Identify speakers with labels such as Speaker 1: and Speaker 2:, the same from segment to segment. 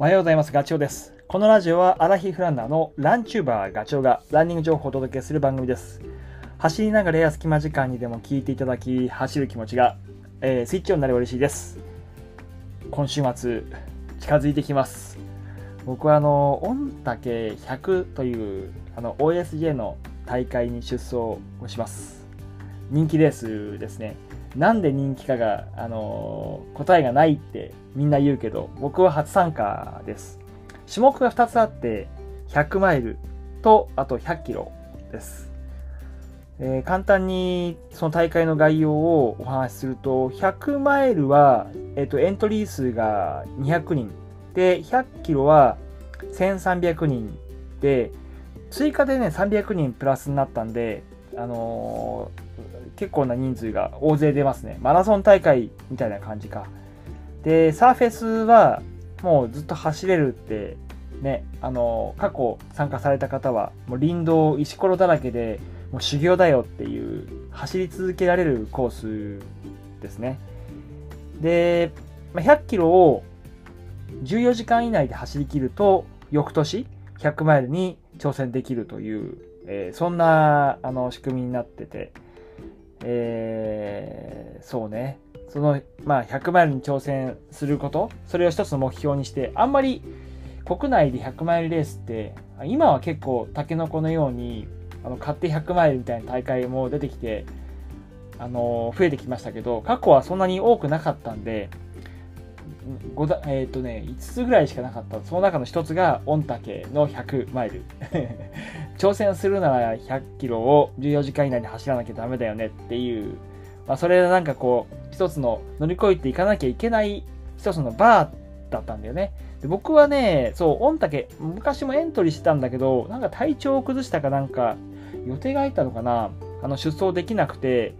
Speaker 1: おはようございます。ガチョウです。このラジオはアラヒフランナーのランチューバーガチョウがランニング情報をお届けする番組です。走りながらや隙間時間にでも聞いていただき、走る気持ちが、えー、スイッチオンになれば嬉しいです。今週末、近づいてきます。僕はあの、御嶽100というあの OSJ の大会に出走をします。人気レースですね。なんで人気かが、あのー、答えがないってみんな言うけど、僕は初参加です。種目が2つあって、100マイルと、あと100キロです。えー、簡単にその大会の概要をお話しすると、100マイルは、えっ、ー、と、エントリー数が200人。で、100キロは1300人で、追加でね、300人プラスになったんで、あのー、結構な人数が大勢出ますね。マラソン大会みたいな感じか。で、サーフェスはもうずっと走れるってね、あのー、過去参加された方は、もう林道石ころだらけで、もう修行だよっていう、走り続けられるコースですね。で、100キロを14時間以内で走り切ると、翌年100マイルに挑戦できるというえー、そんなあの仕組みになってて、えー、そうね、その、まあ、100マイルに挑戦すること、それを一つの目標にして、あんまり国内で100マイルレースって、今は結構タケノコのように、あの買って100マイルみたいな大会も出てきて、あの増えてきましたけど、過去はそんなに多くなかったんで、5だ、えっ、ー、とね、5つぐらいしかなかった。その中の1つが、御嶽の100マイル。挑戦するなら100キロを14時間以内に走らなきゃダメだよねっていう、まあ、それなんかこう、一つの乗り越えていかなきゃいけない一つのバーだったんだよね。で僕はね、そう、御嶽、昔もエントリーしてたんだけど、なんか体調を崩したかなんか、予定が入ったのかな、あの、出走できなくて、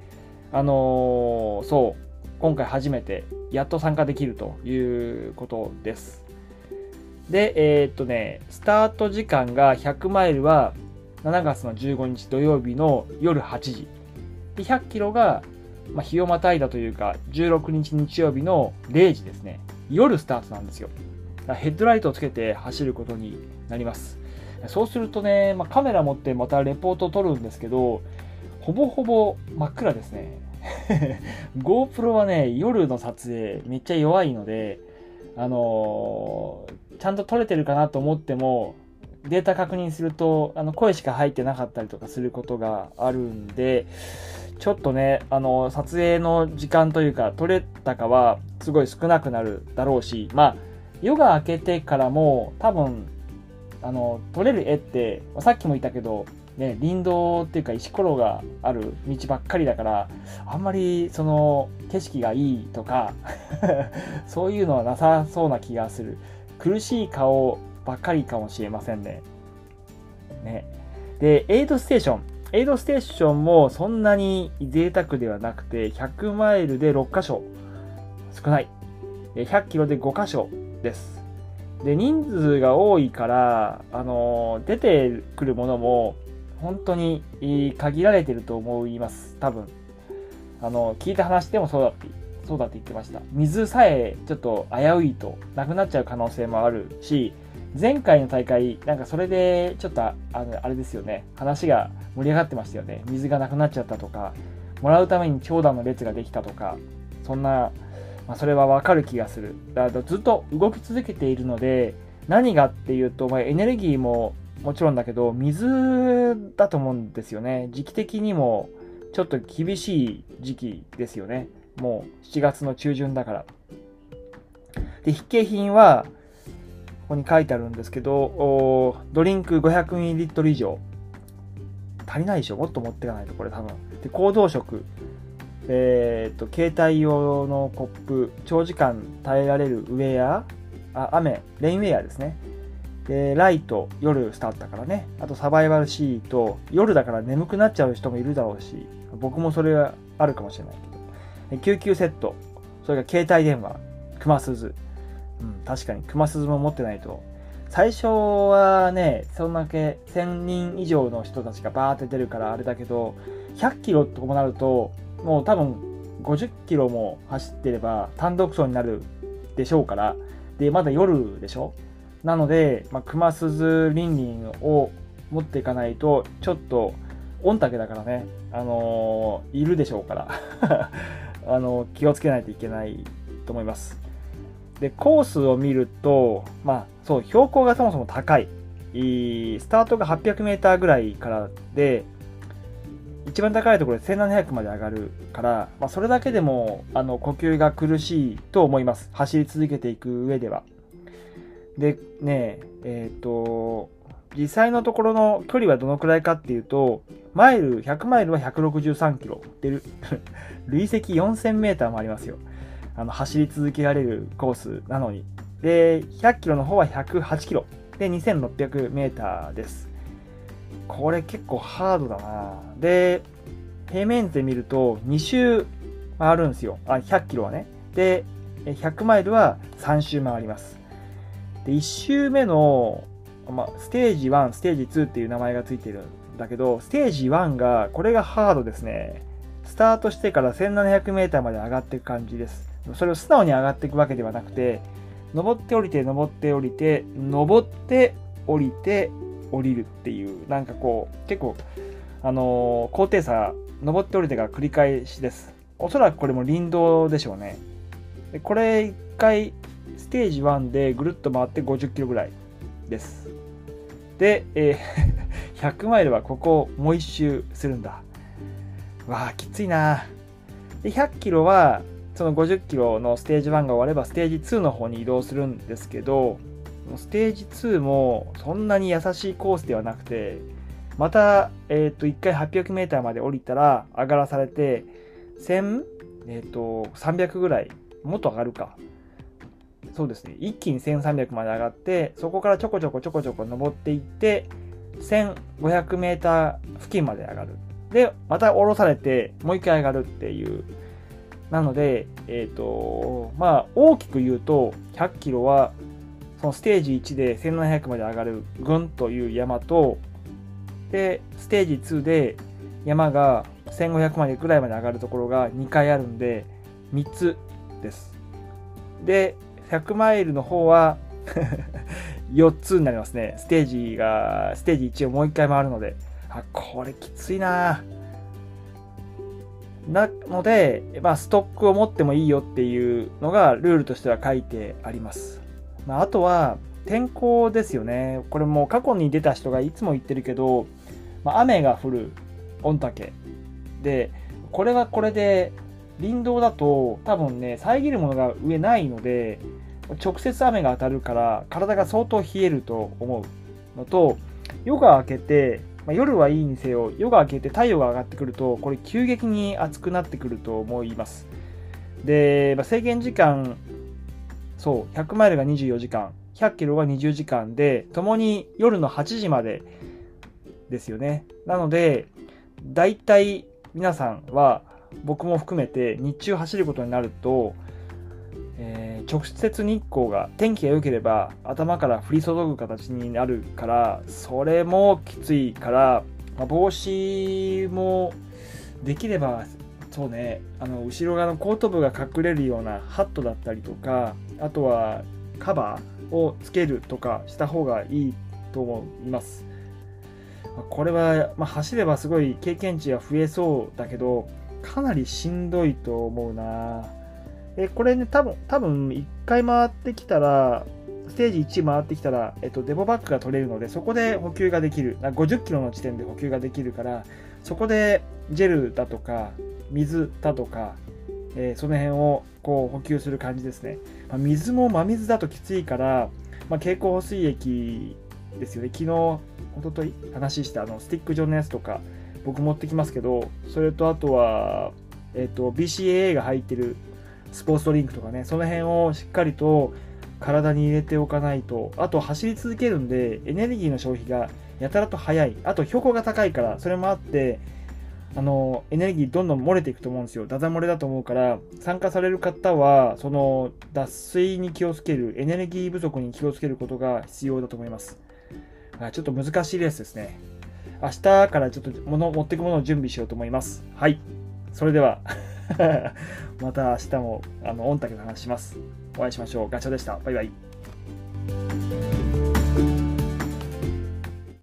Speaker 1: あのー、そう、今回初めてやっと参加できるということです。で、えー、っとね、スタート時間が100マイルは7月の15日土曜日の夜8時。で、100キロが、まあ、日をまたいだというか、16日日曜日の0時ですね。夜スタートなんですよ。ヘッドライトをつけて走ることになります。そうするとね、まあ、カメラ持ってまたレポートを撮るんですけど、ほぼほぼ真っ暗ですね。GoPro はね、夜の撮影めっちゃ弱いので、あのー、ちゃんと撮れてるかなと思っても、データ確認すると、あの、声しか入ってなかったりとかすることがあるんで、ちょっとね、あの、撮影の時間というか、撮れたかは、すごい少なくなるだろうし、まあ、夜が明けてからも、多分、あの、撮れる絵って、さっきも言ったけど、ね、林道っていうか石ころがある道ばっかりだからあんまりその景色がいいとか そういうのはなさそうな気がする。苦しい顔ばっかりかもしれませんね。ね。でエイドステーション。エイドステーションもそんなに贅沢ではなくて100マイルで6箇所。少ない。100キロで5箇所です。で人数が多いからあの出てくるものも本当に限られてると思います。多分。あの、聞いた話でもそうだって、そうだって言ってました。水さえちょっと危ういとなくなっちゃう可能性もあるし、前回の大会、なんかそれでちょっとあのあれですよね、話が盛り上がってましたよね。水がなくなっちゃったとか、もらうために長蛇の列ができたとか、そんな、まあ、それはわかる気がする。だずっと動き続けているので、何がっていうと、まあ、エネルギーももちろんだけど、水だと思うんですよね。時期的にもちょっと厳しい時期ですよね。もう7月の中旬だから。で、筆記品は、ここに書いてあるんですけど、ドリンク 500ml 以上。足りないでしょ？もっと持っていかないと、これ多分。で、行動食。えっ、と、携帯用のコップ、長時間耐えられるウェア、あ雨、レインウェアですね。で、ライト、夜スタートだからね。あとサバイバルシート、夜だから眠くなっちゃう人もいるだろうし、僕もそれはあるかもしれないけど。救急セット、それから携帯電話、熊鈴。うん、確かに熊鈴も持ってないと。最初はね、そんだけ1000人以上の人たちがバーって出るからあれだけど、100キロとかもなると、もう多分50キロも走ってれば単独走になるでしょうから、で、まだ夜でしょなので、まあ、熊鈴リンリンを持っていかないと、ちょっと、御嶽だからね、あのー、いるでしょうから あのー、気をつけないといけないと思います。で、コースを見ると、まあ、そう、標高がそもそも高い。スタートが800メーターぐらいからで、一番高いところで1700まで上がるから、まあ、それだけでもあの呼吸が苦しいと思います。走り続けていく上では。で、ねえ、っ、ー、と、実際のところの距離はどのくらいかっていうと、マイル、100マイルは163キロ。で、累積4000メーターもありますよ。あの、走り続けられるコースなのに。で、100キロの方は108キロ。で、2600メーターです。これ結構ハードだなで、平面図で見ると2周回るんですよ。あ、100キロはね。で、100マイルは3周回ります。で、1周目の、ま、ステージ1、ステージ2っていう名前がついてるんだけど、ステージ1が、これがハードですね。スタートしてから 1700m まで上がっていく感じです。それを素直に上がっていくわけではなくて、登って降りて、登って降りて、登って降りて、降りるっていう、なんかこう、結構、あのー、高低差、登って降りてが繰り返しです。おそらくこれも林道でしょうね。でこれ一回、ステージ1でぐるっと回って50キロぐらいです。で、えー、100マイルはここをもう一周するんだ。わあ、きついな。で、100キロは、その50キロのステージ1が終われば、ステージ2の方に移動するんですけど、ステージ2もそんなに優しいコースではなくて、また、えっ、ー、と、1回 800m まで降りたら上がらされて、1000、えっ、ー、と、300ぐらい、もっと上がるか。そうですね。一気に1300まで上がって、そこからちょこちょこちょこちょこ登っていって、1500メーター付近まで上がる。で、また降ろされて、もう一回上がるっていう。なので、えっ、ー、と、まあ、大きく言うと、100キロは、そのステージ1で1700まで上がる群という山と、で、ステージ2で山が1500までぐらいまで上がるところが2回あるんで、3つです。で、100マイルの方は 4つになりますね。ステージが、ステージ1をもう1回回るので。あ、これきついななので、まあ、ストックを持ってもいいよっていうのがルールとしては書いてあります。まあ、あとは、天候ですよね。これも過去に出た人がいつも言ってるけど、まあ、雨が降る御嶽で、これはこれで林道だと多分ね、遮るものが上ないので、直接雨が当たるから体が相当冷えると思うのと、夜が明けて、まあ、夜はいいにせよ、夜が明けて太陽が上がってくると、これ急激に暑くなってくると思います。で、まあ、制限時間、そう、100マイルが24時間、100キロが20時間で、ともに夜の8時までですよね。なので、大体皆さんは僕も含めて日中走ることになると、えー、直接日光が天気が良ければ頭から降り注ぐ形になるからそれもきついから、まあ、帽子もできればそうねあの後ろ側の後頭部が隠れるようなハットだったりとかあとはカバーをつけるとかした方がいいと思います。これは、まあ、走ればすごい経験値が増えそうだけどかなりしんどいと思うな。えこれね多分多分1回回ってきたらステージ1回ってきたら、えっと、デボバッグが取れるのでそこで補給ができる。50キロの地点で補給ができるからそこでジェルだとか水だとか、えー、その辺をこう補給する感じですね、まあ、水も真水だときついから、まあ、経口補水液ですよね。昨日一昨日話したあのスティック状のやつとか僕持ってきますけど、それとあとは、えっ、と、BCAA が入ってるスポーツドリンクとかね、その辺をしっかりと体に入れておかないと、あと走り続けるんで、エネルギーの消費がやたらと早い。あと標高が高いから、それもあって、あの、エネルギーどんどん漏れていくと思うんですよ。ダダ漏れだと思うから、参加される方は、その、脱水に気をつける、エネルギー不足に気をつけることが必要だと思います。ちょっと難しいレースですね。明日からちょっと物持っていくものを準備しようと思います。はい。それでは また明日も、あの、御嶽の話します。お会いしましょう。ガチャでした。バイバイ。